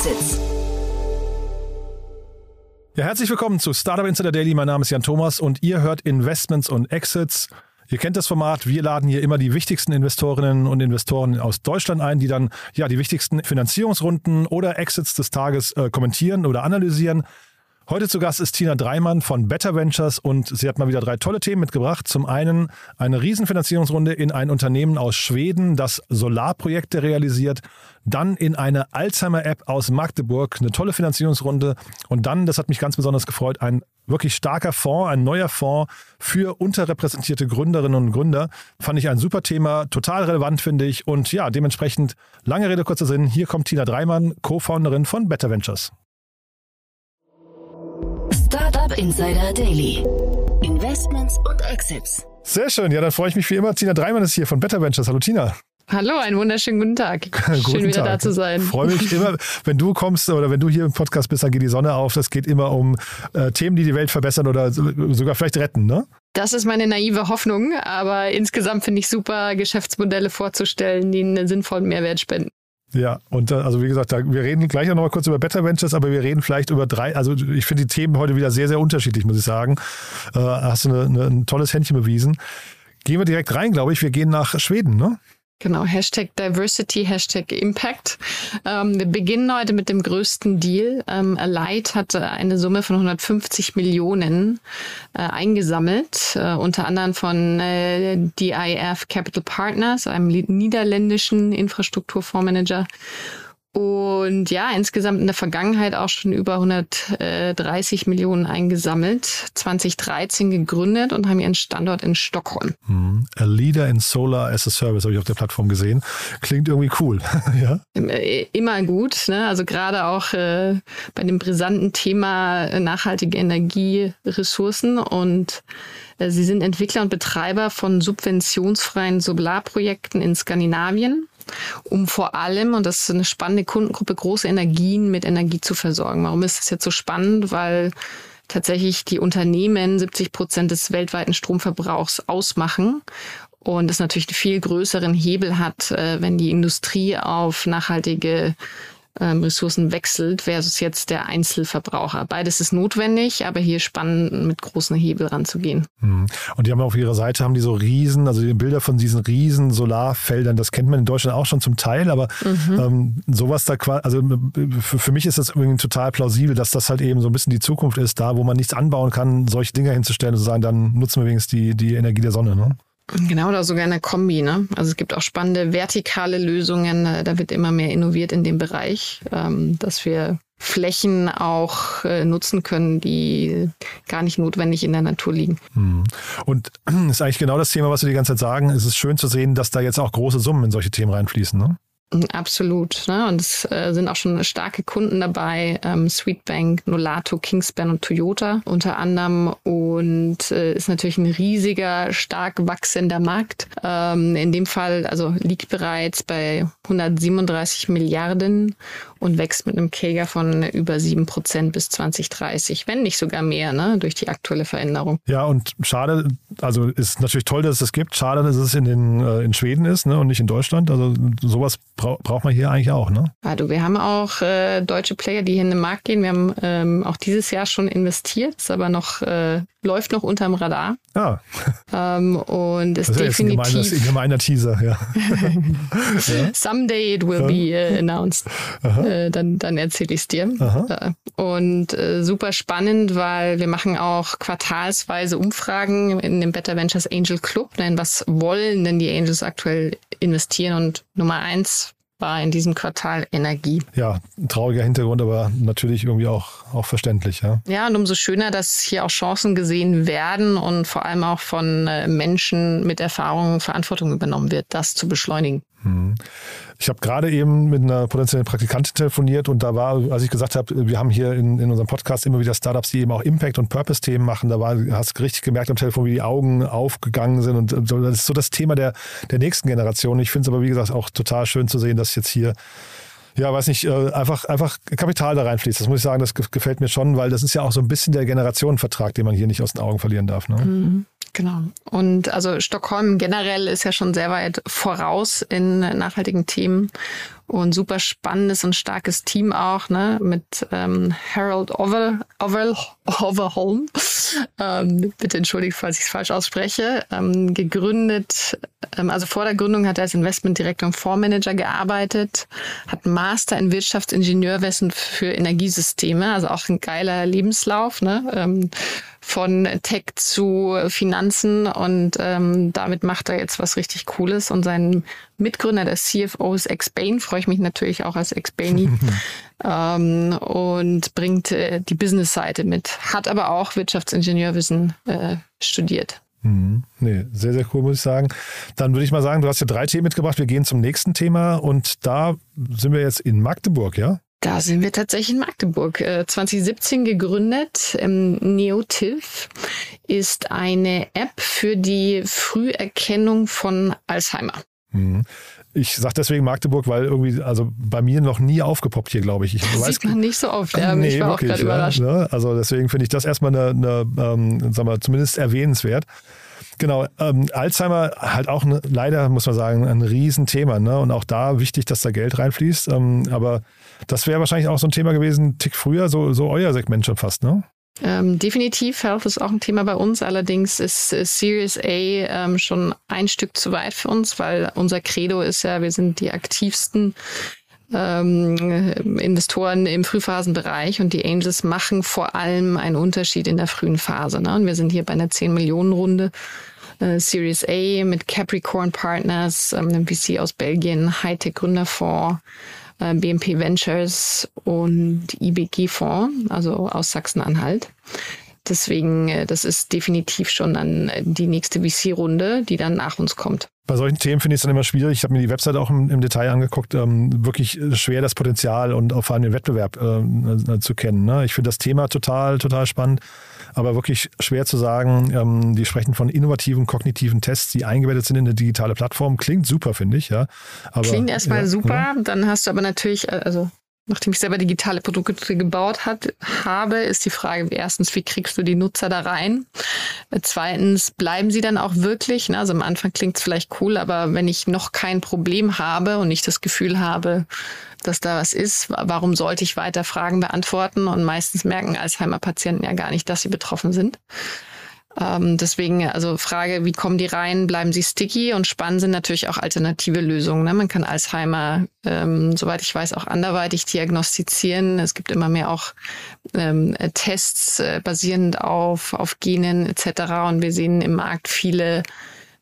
Exits. Ja, herzlich willkommen zu Startup Insider Daily. Mein Name ist Jan Thomas und ihr hört Investments und Exits. Ihr kennt das Format. Wir laden hier immer die wichtigsten Investorinnen und Investoren aus Deutschland ein, die dann ja die wichtigsten Finanzierungsrunden oder Exits des Tages äh, kommentieren oder analysieren. Heute zu Gast ist Tina Dreimann von Better Ventures und sie hat mal wieder drei tolle Themen mitgebracht. Zum einen eine Riesenfinanzierungsrunde in ein Unternehmen aus Schweden, das Solarprojekte realisiert. Dann in eine Alzheimer-App aus Magdeburg, eine tolle Finanzierungsrunde. Und dann, das hat mich ganz besonders gefreut, ein wirklich starker Fonds, ein neuer Fonds für unterrepräsentierte Gründerinnen und Gründer. Fand ich ein super Thema, total relevant finde ich. Und ja, dementsprechend, lange Rede, kurzer Sinn, hier kommt Tina Dreimann, Co-Founderin von Better Ventures. Startup Insider Daily. Investments und Exits. Sehr schön. Ja, dann freue ich mich wie immer. Tina Dreimann ist hier von Better Ventures. Hallo Tina. Hallo, einen wunderschönen guten Tag. Schön guten wieder Tag. da zu sein. Freue mich immer, wenn du kommst oder wenn du hier im Podcast bist, dann geht die Sonne auf. Das geht immer um äh, Themen, die die Welt verbessern oder so- sogar vielleicht retten, ne? Das ist meine naive Hoffnung, aber insgesamt finde ich super, Geschäftsmodelle vorzustellen, die einen sinnvollen Mehrwert spenden. Ja, und also wie gesagt, da, wir reden gleich noch mal kurz über Better Ventures, aber wir reden vielleicht über drei, also ich finde die Themen heute wieder sehr, sehr unterschiedlich, muss ich sagen. Äh, hast du eine, eine, ein tolles Händchen bewiesen. Gehen wir direkt rein, glaube ich. Wir gehen nach Schweden, ne? Genau, Hashtag Diversity, Hashtag Impact. Ähm, wir beginnen heute mit dem größten Deal. Ähm, Alight hat äh, eine Summe von 150 Millionen äh, eingesammelt, äh, unter anderem von äh, DIF Capital Partners, einem niederländischen Infrastrukturfondsmanager. Und ja, insgesamt in der Vergangenheit auch schon über 130 Millionen eingesammelt, 2013 gegründet und haben ihren Standort in Stockholm. Hm. A Leader in Solar as a Service habe ich auf der Plattform gesehen. Klingt irgendwie cool, ja? Äh, immer gut. Ne? Also gerade auch äh, bei dem brisanten Thema nachhaltige Energieressourcen. Und äh, sie sind Entwickler und Betreiber von subventionsfreien Solarprojekten in Skandinavien, um vor allem, und das ist eine spannende Kundengruppe, große Energien mit Energie zu versorgen. Warum ist das jetzt so spannend? Weil tatsächlich die Unternehmen 70 Prozent des weltweiten Stromverbrauchs ausmachen und es natürlich einen viel größeren Hebel hat, äh, wenn die Industrie auf nachhaltige ähm, Ressourcen wechselt versus jetzt der Einzelverbraucher. Beides ist notwendig, aber hier spannend mit großen Hebel ranzugehen. Hm. Und die haben auf ihrer Seite haben die so riesen, also die Bilder von diesen riesen Solarfeldern, das kennt man in Deutschland auch schon zum Teil, aber ähm, sowas da quasi, also für, für mich ist das irgendwie total plausibel, dass das halt eben so ein bisschen die Zukunft ist, da wo man nichts anbauen kann, solche Dinge hinzustellen und zu sagen, dann nutzen wir wenigstens die, die Energie der Sonne. Ne? Genau, oder sogar eine Kombi. Ne? Also es gibt auch spannende vertikale Lösungen. äh, Da wird immer mehr innoviert in dem Bereich, ähm, dass wir Flächen auch äh, nutzen können, die gar nicht notwendig in der Natur liegen. Hm. Und ist eigentlich genau das Thema, was wir die ganze Zeit sagen. Es ist schön zu sehen, dass da jetzt auch große Summen in solche Themen reinfließen. Ne? Absolut. Ne? Und es äh, sind auch schon starke Kunden dabei, ähm, Sweetbank, Nolato, Kingspan und Toyota unter anderem. Und äh, ist natürlich ein riesiger, stark wachsender Markt. Ähm, in dem Fall also liegt bereits bei 137 Milliarden und wächst mit einem Kager von über 7 Prozent bis 2030, wenn nicht sogar mehr, ne? durch die aktuelle Veränderung. Ja, und schade, also ist natürlich toll, dass es das gibt. Schade, dass es in, den, äh, in Schweden ist ne, und nicht in Deutschland. Also sowas brau braucht man hier eigentlich auch. Ne? Ja, du, wir haben auch äh, deutsche Player, die hier in den Markt gehen. Wir haben ähm, auch dieses Jahr schon investiert, ist aber noch äh, läuft noch unterm Radar Ja, ähm, und ist das ist ja jetzt ein gemeiner, definitiv ein gemeiner Teaser. Ja. ja. someday it will be äh, announced. Äh, dann dann erzähle ich es dir. Aha. Und äh, super spannend, weil wir machen auch quartalsweise Umfragen in dem Better Ventures Angel Club. Denn was wollen denn die Angels aktuell investieren? Und Nummer eins war in diesem Quartal Energie. ja, ein trauriger Hintergrund, aber natürlich irgendwie auch, auch verständlich. Ja. Ja, und umso schöner, dass hier auch Chancen gesehen werden und vor allem auch von äh, Menschen mit Erfahrung Verantwortung übernommen wird, das zu beschleunigen. Ich habe gerade eben mit einer potenziellen Praktikantin telefoniert und da war, als ich gesagt habe, wir haben hier in, in unserem Podcast immer wieder Startups, die eben auch Impact- und Purpose-Themen machen. Da war, hast du richtig gemerkt am Telefon, wie die Augen aufgegangen sind. Und das ist so das Thema der, der nächsten Generation. Ich finde es aber, wie gesagt, auch total schön zu sehen, dass jetzt hier ja, weiß nicht, äh, einfach, einfach Kapital da reinfließt. Das muss ich sagen, das ge- gefällt mir schon, weil das ist ja auch so ein bisschen der Generationenvertrag, den man hier nicht aus den Augen verlieren darf. Ne? Genau. Und also Stockholm generell ist ja schon sehr weit voraus in nachhaltigen Themen. Und super spannendes und starkes Team auch, ne, mit ähm, Harold Over, Over, Overholm. Ähm, bitte entschuldigt, falls ich es falsch ausspreche. Ähm, gegründet, ähm, also vor der Gründung hat er als Investmentdirektor und Fondsmanager gearbeitet, hat Master in Wirtschaftsingenieurwesen für Energiesysteme, also auch ein geiler Lebenslauf, ne? Ähm, von Tech zu Finanzen und ähm, damit macht er jetzt was richtig Cooles und sein Mitgründer der CFO ist Exbain, freue ich mich natürlich auch als Exbaini ähm, und bringt äh, die Business-Seite mit, hat aber auch Wirtschaftsingenieurwissen äh, studiert. Mhm. Nee, sehr, sehr cool, muss ich sagen. Dann würde ich mal sagen, du hast ja drei Themen mitgebracht. Wir gehen zum nächsten Thema und da sind wir jetzt in Magdeburg, ja? Da sind wir tatsächlich in Magdeburg. 2017 äh, gegründet. Ähm, Neotiv ist eine App für die Früherkennung von Alzheimer. Mhm. Ich sage deswegen Magdeburg, weil irgendwie, also bei mir noch nie aufgepoppt hier, glaube ich. ich weiß, Sieht man nicht so oft, ja. Nee, ich war wirklich, auch gerade überrascht. Ne? Also deswegen finde ich das erstmal eine, eine ähm, sagen wir, zumindest erwähnenswert. Genau, ähm, Alzheimer halt auch ne, leider, muss man sagen, ein Riesenthema. Ne? Und auch da wichtig, dass da Geld reinfließt. Ähm, aber das wäre wahrscheinlich auch so ein Thema gewesen, Tick früher, so, so euer Segment schon fast, ne? Ähm, definitiv, Health ist auch ein Thema bei uns. Allerdings ist, ist Series A ähm, schon ein Stück zu weit für uns, weil unser Credo ist ja, wir sind die aktivsten ähm, Investoren im Frühphasenbereich und die Angels machen vor allem einen Unterschied in der frühen Phase. Ne? Und wir sind hier bei einer 10 Millionen Runde. Äh, Series A mit Capricorn Partners, ähm, einem VC aus Belgien, Hightech Gründerfonds, äh, BNP Ventures und IBG Fonds, also aus Sachsen-Anhalt. Deswegen, äh, das ist definitiv schon dann die nächste VC-Runde, die dann nach uns kommt. Bei solchen Themen finde ich es dann immer schwierig. Ich habe mir die Webseite auch im, im Detail angeguckt. Ähm, wirklich schwer, das Potenzial und auch vor allem den Wettbewerb äh, zu kennen. Ne? Ich finde das Thema total, total spannend aber wirklich schwer zu sagen. Ähm, die sprechen von innovativen kognitiven Tests, die eingebettet sind in eine digitale Plattform. Klingt super, finde ich. Ja. Aber, Klingt erstmal ja, super. Ja. Dann hast du aber natürlich, äh, also nachdem ich selber digitale Produkte gebaut hat, habe, ist die Frage, erstens, wie kriegst du die Nutzer da rein? Zweitens, bleiben sie dann auch wirklich? Ne? Also am Anfang klingt es vielleicht cool, aber wenn ich noch kein Problem habe und ich das Gefühl habe, dass da was ist, warum sollte ich weiter Fragen beantworten? Und meistens merken Alzheimer-Patienten ja gar nicht, dass sie betroffen sind. Ähm, deswegen, also Frage, wie kommen die rein? Bleiben sie sticky? Und spannend sind natürlich auch alternative Lösungen. Ne? Man kann Alzheimer, ähm, soweit ich weiß, auch anderweitig diagnostizieren. Es gibt immer mehr auch ähm, Tests äh, basierend auf, auf Genen etc. Und wir sehen im Markt viele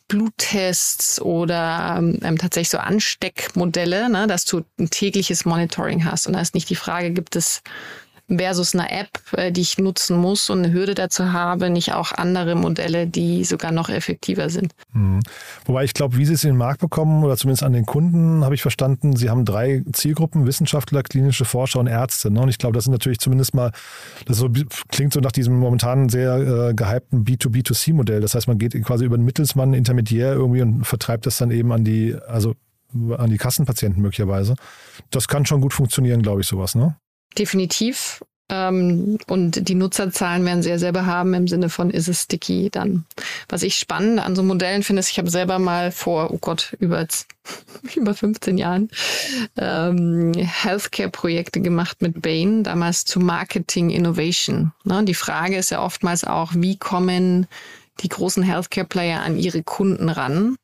Bluttests oder ähm, tatsächlich so Ansteckmodelle, ne, dass du ein tägliches Monitoring hast. Und da ist nicht die Frage, gibt es versus eine App, äh, die ich nutzen muss und eine Hürde dazu habe, nicht auch andere Modelle, die sogar noch effektiver sind. Mhm. Wobei ich glaube, wie Sie es in den Markt bekommen oder zumindest an den Kunden, habe ich verstanden, Sie haben drei Zielgruppen, Wissenschaftler, klinische Forscher und Ärzte. Ne? Und ich glaube, das sind natürlich zumindest mal, das so, klingt so nach diesem momentan sehr äh, gehypten B2B2C-Modell. Das heißt, man geht quasi über einen Mittelsmann, Intermediär irgendwie und vertreibt das dann eben an die, also an die Kassenpatienten möglicherweise. Das kann schon gut funktionieren, glaube ich, sowas, ne? Definitiv. Ähm, und die Nutzerzahlen werden sehr selber haben im Sinne von, ist es sticky dann. Was ich spannend an so Modellen finde, ist, ich habe selber mal vor, oh Gott, über, über 15 Jahren ähm, Healthcare-Projekte gemacht mit Bain, damals zu Marketing Innovation. Ne? Die Frage ist ja oftmals auch, wie kommen die großen Healthcare-Player an ihre Kunden ran?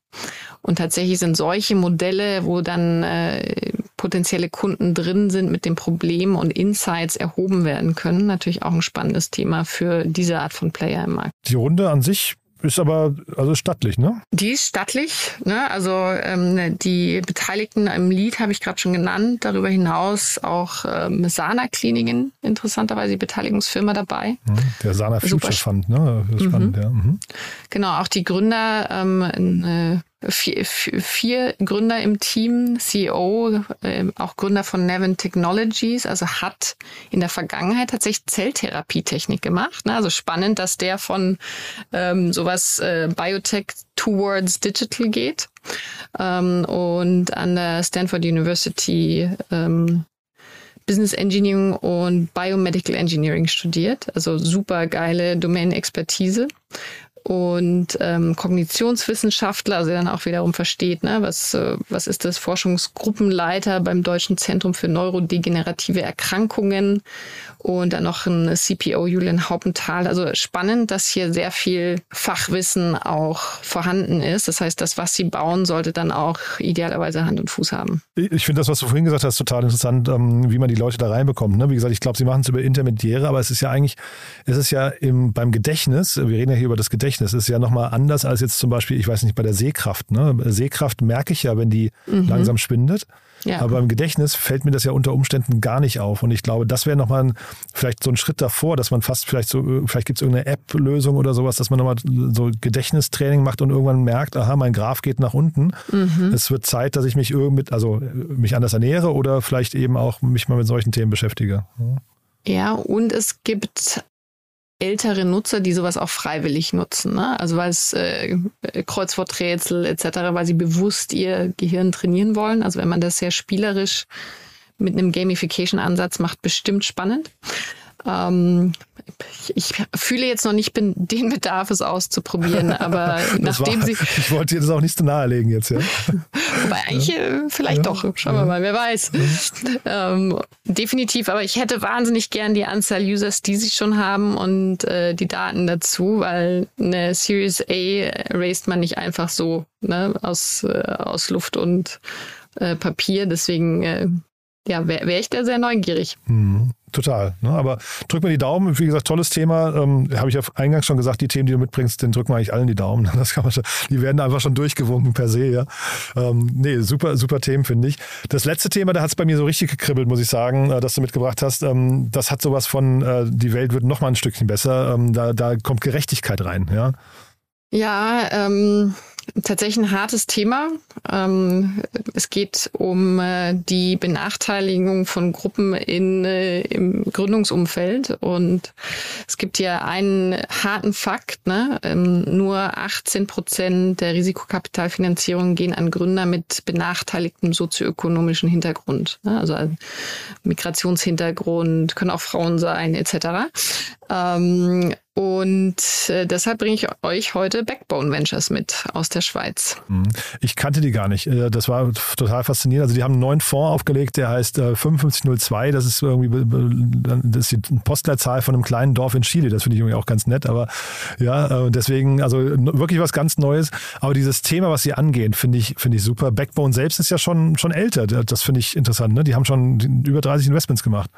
Und tatsächlich sind solche Modelle, wo dann äh, potenzielle Kunden drin sind mit dem Problem und Insights erhoben werden können, natürlich auch ein spannendes Thema für diese Art von Player im Markt. Die Runde an sich ist aber also stattlich, ne? Die ist stattlich. Ne? Also ähm, die Beteiligten im Lied habe ich gerade schon genannt. Darüber hinaus auch ähm, Sana-Kliniken, interessanterweise die Beteiligungsfirma dabei. Mhm, der Sana Future Fund, ne? Spannend, mhm. ja. Mhm. Genau, auch die Gründer, ähm, eine vier, vier Gründer im Team, CEO, äh, auch Gründer von Nevin Technologies, also hat in der Vergangenheit tatsächlich Zelltherapietechnik gemacht. Ne? Also spannend, dass der von ähm, sowas äh, Biotech towards Digital geht. Ähm, und an der Stanford University ähm, Business Engineering und Biomedical Engineering studiert. Also super geile Domain-Expertise und ähm, Kognitionswissenschaftler, also der dann auch wiederum versteht, ne, was, äh, was ist das Forschungsgruppenleiter beim Deutschen Zentrum für neurodegenerative Erkrankungen und dann noch ein CPO Julian Haupenthal. Also spannend, dass hier sehr viel Fachwissen auch vorhanden ist. Das heißt, das, was sie bauen, sollte dann auch idealerweise Hand und Fuß haben. Ich finde das, was du vorhin gesagt hast, total interessant, ähm, wie man die Leute da reinbekommt. Ne? Wie gesagt, ich glaube, sie machen es über Intermediäre, aber es ist ja eigentlich, es ist ja im, beim Gedächtnis, wir reden ja hier über das Gedächtnis, ist ja nochmal anders als jetzt zum Beispiel, ich weiß nicht, bei der Sehkraft. Ne? Sehkraft merke ich ja, wenn die mhm. langsam schwindet. Ja. Aber im Gedächtnis fällt mir das ja unter Umständen gar nicht auf. Und ich glaube, das wäre nochmal vielleicht so ein Schritt davor, dass man fast vielleicht so, vielleicht gibt es irgendeine App-Lösung oder sowas, dass man nochmal so Gedächtnistraining macht und irgendwann merkt, aha, mein Graph geht nach unten. Mhm. Es wird Zeit, dass ich mich irgendwie, also mich anders ernähre oder vielleicht eben auch mich mal mit solchen Themen beschäftige. Ja, und es gibt ältere Nutzer, die sowas auch freiwillig nutzen. Ne? Also weil es äh, Kreuzworträtsel etc., weil sie bewusst ihr Gehirn trainieren wollen. Also wenn man das sehr spielerisch mit einem Gamification-Ansatz macht, bestimmt spannend. Ähm, ich fühle jetzt noch nicht den Bedarf, es auszuprobieren, aber nachdem war, sie. Ich wollte dir das auch nicht zu nahelegen jetzt, ja. Wobei eigentlich ja. Äh, vielleicht ja. doch. Schauen wir mal, wer weiß. Ähm, definitiv, aber ich hätte wahnsinnig gern die Anzahl Users, die sie schon haben und äh, die Daten dazu, weil eine Series A raised man nicht einfach so ne, aus, äh, aus Luft und äh, Papier. Deswegen äh, ja, wäre wär ich da sehr neugierig. Mhm. Total. Ne? Aber drück mir die Daumen. Wie gesagt, tolles Thema. Ähm, Habe ich ja eingangs schon gesagt, die Themen, die du mitbringst, den drücken wir eigentlich allen die Daumen. Das kann man schon, die werden einfach schon durchgewunken per se. Ja? Ähm, nee, super, super Themen, finde ich. Das letzte Thema, da hat es bei mir so richtig gekribbelt, muss ich sagen, äh, dass du mitgebracht hast. Ähm, das hat sowas von, äh, die Welt wird noch mal ein Stückchen besser. Ähm, da, da kommt Gerechtigkeit rein. Ja, ja ähm tatsächlich ein hartes Thema. Ähm, es geht um äh, die Benachteiligung von Gruppen in, äh, im Gründungsumfeld. Und es gibt ja einen harten Fakt, ne? Ähm, nur 18 Prozent der Risikokapitalfinanzierung gehen an Gründer mit benachteiligtem sozioökonomischen Hintergrund. Ne? Also Migrationshintergrund, können auch Frauen sein, etc. Ähm, und äh, deshalb bringe ich euch heute Backbone Ventures mit aus der Schweiz. Mhm. Ich kannte die gar nicht. Äh, das war total faszinierend. Also die haben einen neuen Fonds aufgelegt, der heißt 5502. Äh, das ist irgendwie das ist die Postleitzahl von einem kleinen Dorf in Chile. Das finde ich irgendwie auch ganz nett. Aber ja, deswegen, also wirklich was ganz Neues. Aber dieses Thema, was sie angehen, finde ich, finde ich super. Backbone selbst ist ja schon, schon älter. Das finde ich interessant. Ne? Die haben schon über 30 Investments gemacht.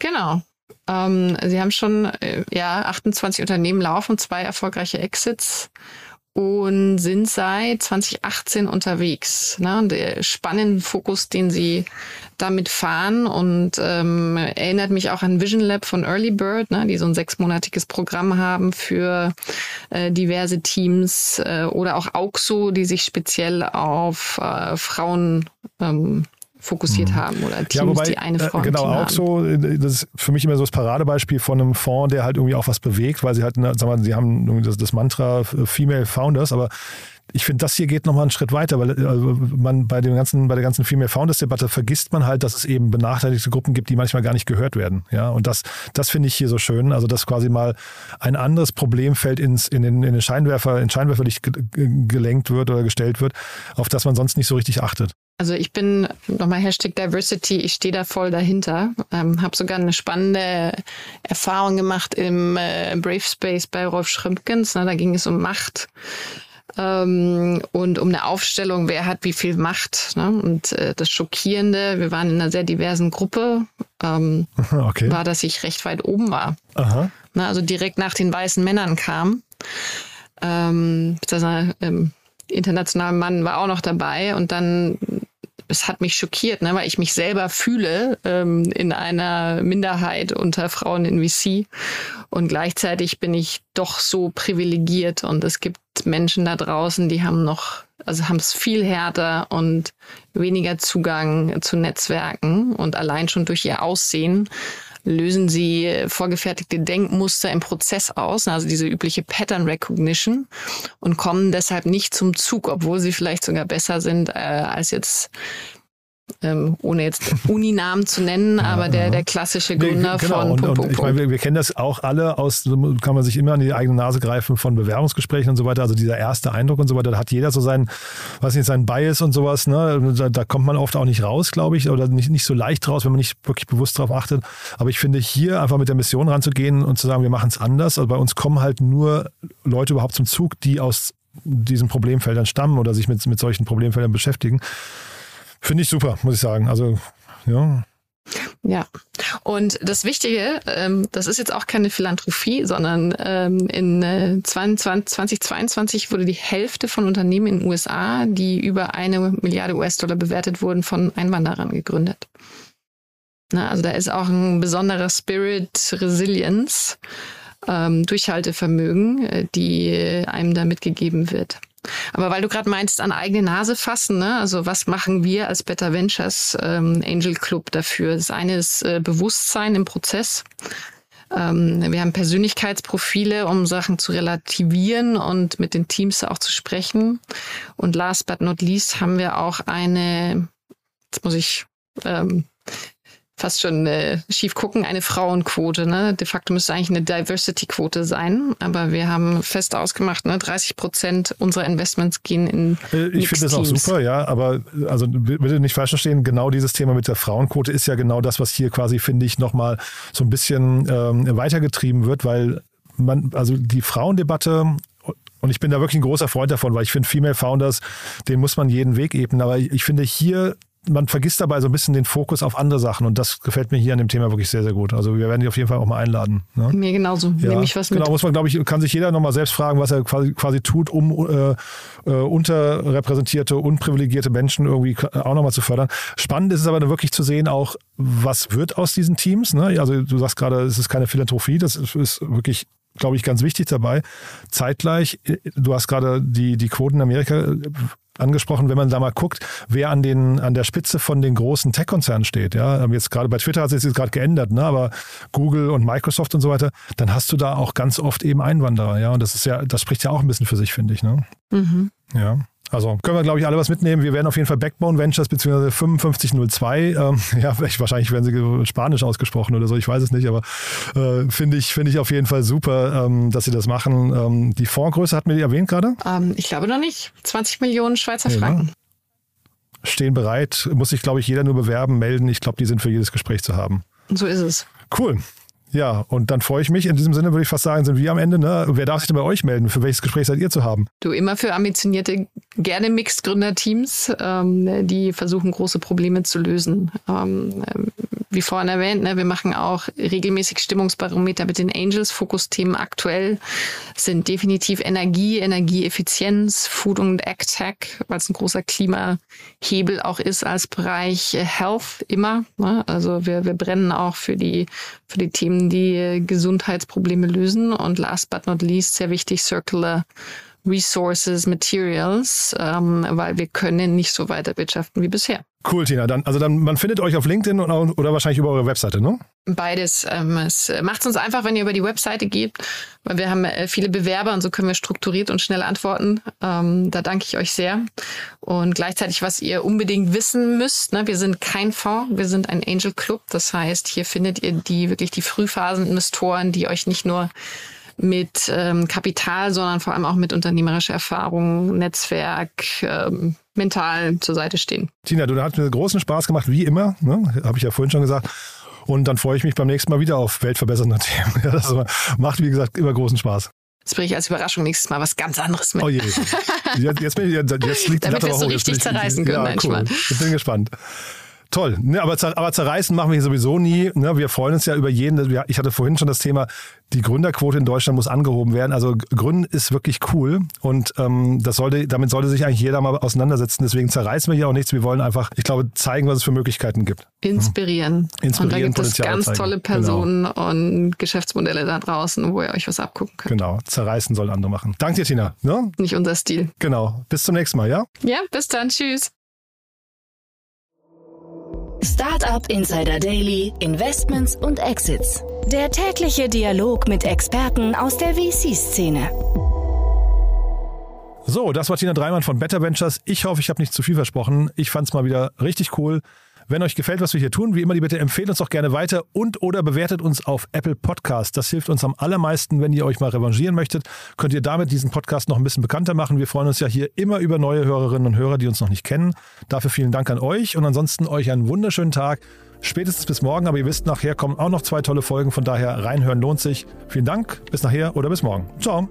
Genau. Ähm, sie haben schon äh, ja 28 Unternehmen laufen, zwei erfolgreiche Exits und sind seit 2018 unterwegs. Ne? Der spannende Fokus, den sie damit fahren und ähm, erinnert mich auch an Vision Lab von Early Bird, ne? die so ein sechsmonatiges Programm haben für äh, diverse Teams äh, oder auch Auxo, die sich speziell auf äh, Frauen ähm, fokussiert mhm. haben oder Teams, ja, wobei, die eine Frau äh, Genau, auch haben. so, äh, das ist für mich immer so das Paradebeispiel von einem Fonds, der halt irgendwie auch was bewegt, weil sie halt, sagen wir, sie haben das, das Mantra Female Founders, aber ich finde, das hier geht nochmal einen Schritt weiter, weil also man bei dem ganzen, bei der ganzen Female Founders Debatte vergisst man halt, dass es eben benachteiligte Gruppen gibt, die manchmal gar nicht gehört werden. Ja, und das, das finde ich hier so schön. Also, dass quasi mal ein anderes Problemfeld ins, in den, in den Scheinwerfer, in Scheinwerferlicht gelenkt wird oder gestellt wird, auf das man sonst nicht so richtig achtet. Also ich bin nochmal Hashtag Diversity, ich stehe da voll dahinter. Ähm, habe sogar eine spannende Erfahrung gemacht im äh, Brave Space bei Rolf Schrömpkens. Ne, da ging es um Macht ähm, und um eine Aufstellung, wer hat wie viel Macht. Ne? Und äh, das Schockierende, wir waren in einer sehr diversen Gruppe, ähm, okay. war, dass ich recht weit oben war. Aha. Ne, also direkt nach den weißen Männern kam. Ähm, ähm, internationaler Mann war auch noch dabei und dann es hat mich schockiert, ne, weil ich mich selber fühle ähm, in einer Minderheit unter Frauen in VC und gleichzeitig bin ich doch so privilegiert und es gibt Menschen da draußen, die haben noch, also haben es viel härter und weniger Zugang zu Netzwerken und allein schon durch ihr Aussehen lösen sie vorgefertigte Denkmuster im Prozess aus, also diese übliche Pattern Recognition und kommen deshalb nicht zum Zug, obwohl sie vielleicht sogar besser sind äh, als jetzt ähm, ohne jetzt Uninamen zu nennen, ja, aber der, der klassische Gründer nee, genau. von und, Punkt, und Punkt, ich meine, wir, wir, kennen das auch alle aus, kann man sich immer an die eigene Nase greifen von Bewerbungsgesprächen und so weiter. Also dieser erste Eindruck und so weiter, da hat jeder so seinen, weiß nicht, seinen Bias und sowas. Ne? Da, da kommt man oft auch nicht raus, glaube ich, oder nicht, nicht so leicht raus, wenn man nicht wirklich bewusst darauf achtet. Aber ich finde, hier einfach mit der Mission ranzugehen und zu sagen, wir machen es anders. Also bei uns kommen halt nur Leute überhaupt zum Zug, die aus diesen Problemfeldern stammen oder sich mit, mit solchen Problemfeldern beschäftigen. Finde ich super, muss ich sagen. Also, ja. Ja, und das Wichtige, ähm, das ist jetzt auch keine Philanthropie, sondern ähm, in äh, 22, 2022 wurde die Hälfte von Unternehmen in den USA, die über eine Milliarde US-Dollar bewertet wurden, von Einwanderern gegründet. Na, also da ist auch ein besonderer Spirit Resilience, ähm, Durchhaltevermögen, äh, die einem da mitgegeben wird. Aber weil du gerade meinst, an eigene Nase fassen, ne? also was machen wir als Better Ventures ähm, Angel Club dafür? Das eine ist äh, Bewusstsein im Prozess. Ähm, wir haben Persönlichkeitsprofile, um Sachen zu relativieren und mit den Teams auch zu sprechen. Und last but not least haben wir auch eine, jetzt muss ich ähm, fast schon äh, schief gucken, eine Frauenquote. Ne? De facto müsste eigentlich eine Diversity-Quote sein, aber wir haben fest ausgemacht, ne? 30 Prozent unserer Investments gehen in äh, Ich finde das auch super, ja, aber also bitte nicht falsch verstehen, genau dieses Thema mit der Frauenquote ist ja genau das, was hier quasi, finde ich, nochmal so ein bisschen ähm, weitergetrieben wird, weil man, also die Frauendebatte und ich bin da wirklich ein großer Freund davon, weil ich finde, Female Founders, den muss man jeden Weg ebnen. Aber ich, ich finde, hier man vergisst dabei so ein bisschen den Fokus auf andere Sachen und das gefällt mir hier an dem Thema wirklich sehr, sehr gut. Also wir werden die auf jeden Fall auch mal einladen. Ne? Mir genauso, ja, nehme ich was mit. Genau, muss man, glaube ich, kann sich jeder nochmal selbst fragen, was er quasi, quasi tut, um äh, äh, unterrepräsentierte, unprivilegierte Menschen irgendwie auch nochmal zu fördern. Spannend ist es aber wirklich zu sehen auch, was wird aus diesen Teams. Ne? Also du sagst gerade, es ist keine Philanthropie, das ist wirklich glaube ich, ganz wichtig dabei. Zeitgleich, äh, du hast gerade die, die Quoten in Amerika angesprochen, wenn man da mal guckt, wer an den an der Spitze von den großen Tech-Konzernen steht. Ja, jetzt gerade bei Twitter hat sich jetzt gerade geändert, ne? aber Google und Microsoft und so weiter, dann hast du da auch ganz oft eben Einwanderer. Ja, und das ist ja, das spricht ja auch ein bisschen für sich, finde ich. Ne? Mhm. Ja. Also können wir, glaube ich, alle was mitnehmen. Wir werden auf jeden Fall Backbone Ventures bzw. 5502, ähm, ja, wahrscheinlich werden sie Spanisch ausgesprochen oder so, ich weiß es nicht, aber äh, finde ich, finde ich auf jeden Fall super, ähm, dass sie das machen. Ähm, die Fondsgröße hatten wir die erwähnt gerade? Ähm, ich glaube noch nicht. 20 Millionen Schweizer ja, Franken. Stehen bereit, muss sich, glaube ich, jeder nur bewerben, melden. Ich glaube, die sind für jedes Gespräch zu haben. So ist es. Cool. Ja, und dann freue ich mich. In diesem Sinne würde ich fast sagen, sind wir am Ende. Ne? Wer darf sich denn bei euch melden? Für welches Gespräch seid ihr zu haben? Du immer für ambitionierte, gerne Mixed-Gründerteams, ähm, die versuchen, große Probleme zu lösen. Ähm, wie vorhin erwähnt, ne, wir machen auch regelmäßig Stimmungsbarometer mit den Angels. Fokusthemen aktuell sind definitiv Energie, Energieeffizienz, Food und AgTech, weil es ein großer Klimahebel auch ist als Bereich Health immer. Ne? Also wir, wir brennen auch für die, für die Themen, die Gesundheitsprobleme lösen. Und last but not least, sehr wichtig, Circular Resources, Materials, ähm, weil wir können nicht so weiter wirtschaften wie bisher. Cool, Tina. Dann, also dann, man findet euch auf LinkedIn oder, oder wahrscheinlich über eure Webseite, ne? Beides. Ähm, es macht uns einfach, wenn ihr über die Webseite geht, weil wir haben äh, viele Bewerber und so können wir strukturiert und schnell antworten. Ähm, da danke ich euch sehr. Und gleichzeitig, was ihr unbedingt wissen müsst, ne, wir sind kein Fonds, wir sind ein Angel Club. Das heißt, hier findet ihr die wirklich die Frühphaseninvestoren, die euch nicht nur mit ähm, Kapital, sondern vor allem auch mit unternehmerischer Erfahrung, Netzwerk, ähm, mental zur Seite stehen. Tina, du hast mir großen Spaß gemacht, wie immer, ne? habe ich ja vorhin schon gesagt. Und dann freue ich mich beim nächsten Mal wieder auf weltverbessernde Themen. Ja, das macht, wie gesagt, immer großen Spaß. Jetzt bringe ich als Überraschung nächstes Mal was ganz anderes mit. Oh je. Jetzt, jetzt, bin ich, jetzt liegt Damit wir es so richtig zerreißen können. Ja, cool. Ich bin gespannt. Toll. Ne, aber, aber zerreißen machen wir hier sowieso nie. Ne, wir freuen uns ja über jeden. Ich hatte vorhin schon das Thema, die Gründerquote in Deutschland muss angehoben werden. Also Gründen ist wirklich cool und ähm, das sollte, damit sollte sich eigentlich jeder mal auseinandersetzen. Deswegen zerreißen wir hier auch nichts. Wir wollen einfach, ich glaube, zeigen, was es für Möglichkeiten gibt. Inspirieren. Inspirieren und da gibt es ganz zeigen. tolle. Personen genau. und Geschäftsmodelle da draußen, wo ihr euch was abgucken könnt. Genau. Zerreißen sollen andere machen. Danke dir, Tina. Ne? Nicht unser Stil. Genau. Bis zum nächsten Mal, ja? Ja, bis dann. Tschüss. Startup Insider Daily, Investments und Exits. Der tägliche Dialog mit Experten aus der VC-Szene. So, das war Tina Dreimann von Better Ventures. Ich hoffe, ich habe nicht zu viel versprochen. Ich fand es mal wieder richtig cool. Wenn euch gefällt, was wir hier tun, wie immer, die bitte empfehlt uns doch gerne weiter und oder bewertet uns auf Apple Podcast. Das hilft uns am allermeisten, wenn ihr euch mal revanchieren möchtet. Könnt ihr damit diesen Podcast noch ein bisschen bekannter machen. Wir freuen uns ja hier immer über neue Hörerinnen und Hörer, die uns noch nicht kennen. Dafür vielen Dank an euch und ansonsten euch einen wunderschönen Tag. Spätestens bis morgen, aber ihr wisst, nachher kommen auch noch zwei tolle Folgen. Von daher reinhören lohnt sich. Vielen Dank, bis nachher oder bis morgen. Ciao.